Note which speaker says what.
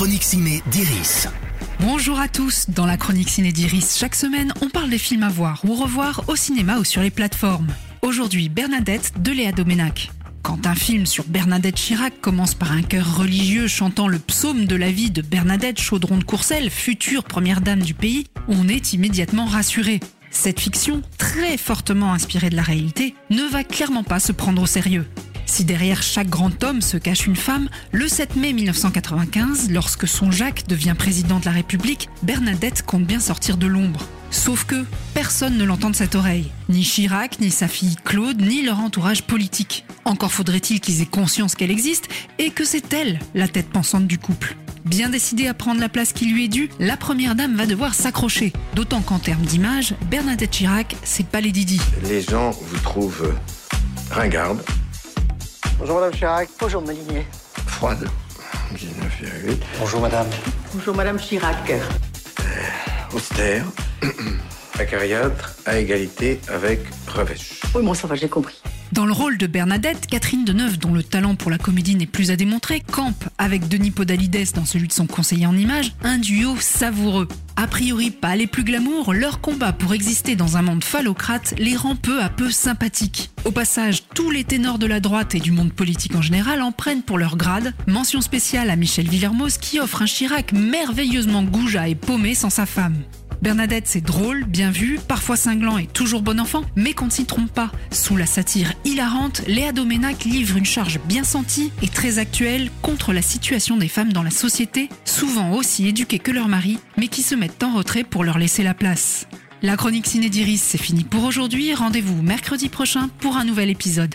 Speaker 1: chronique ciné d'Iris.
Speaker 2: Bonjour à tous, dans la chronique ciné d'Iris, chaque semaine on parle des films à voir ou revoir au cinéma ou sur les plateformes. Aujourd'hui, Bernadette de Léa Doménac. Quand un film sur Bernadette Chirac commence par un chœur religieux chantant le psaume de la vie de Bernadette Chaudron de Courcelles, future première dame du pays, on est immédiatement rassuré. Cette fiction, très fortement inspirée de la réalité, ne va clairement pas se prendre au sérieux. Si derrière chaque grand homme se cache une femme, le 7 mai 1995, lorsque son Jacques devient président de la République, Bernadette compte bien sortir de l'ombre. Sauf que personne ne l'entend de cette oreille. Ni Chirac, ni sa fille Claude, ni leur entourage politique. Encore faudrait-il qu'ils aient conscience qu'elle existe et que c'est elle, la tête pensante du couple. Bien décidée à prendre la place qui lui est due, la première dame va devoir s'accrocher. D'autant qu'en termes d'image, Bernadette Chirac, c'est pas les Didi.
Speaker 3: Les gens vous trouvent ringarde,
Speaker 4: Bonjour Madame Chirac.
Speaker 5: Bonjour Molinier.
Speaker 3: froide, 19,8,
Speaker 4: Bonjour Madame.
Speaker 5: Bonjour Madame Chirac.
Speaker 3: austère, acariâtre, à égalité avec revêche.
Speaker 5: Oui, bon, ça va, j'ai compris.
Speaker 2: Dans le rôle de Bernadette, Catherine Deneuve, dont le talent pour la comédie n'est plus à démontrer, campe avec Denis Podalides dans celui de son conseiller en images, un duo savoureux. A priori pas les plus glamour, leur combat pour exister dans un monde phallocrate les rend peu à peu sympathiques. Au passage, tous les ténors de la droite et du monde politique en général en prennent pour leur grade. Mention spéciale à Michel Villermoz qui offre un Chirac merveilleusement goujat et paumé sans sa femme. Bernadette, c'est drôle, bien vu, parfois cinglant et toujours bon enfant, mais qu'on ne s'y trompe pas. Sous la satire hilarante, Léa Doménac livre une charge bien sentie et très actuelle contre la situation des femmes dans la société, souvent aussi éduquées que leur mari, mais qui se mettent en retrait pour leur laisser la place. La chronique ciné d'Iris, c'est fini pour aujourd'hui. Rendez-vous mercredi prochain pour un nouvel épisode.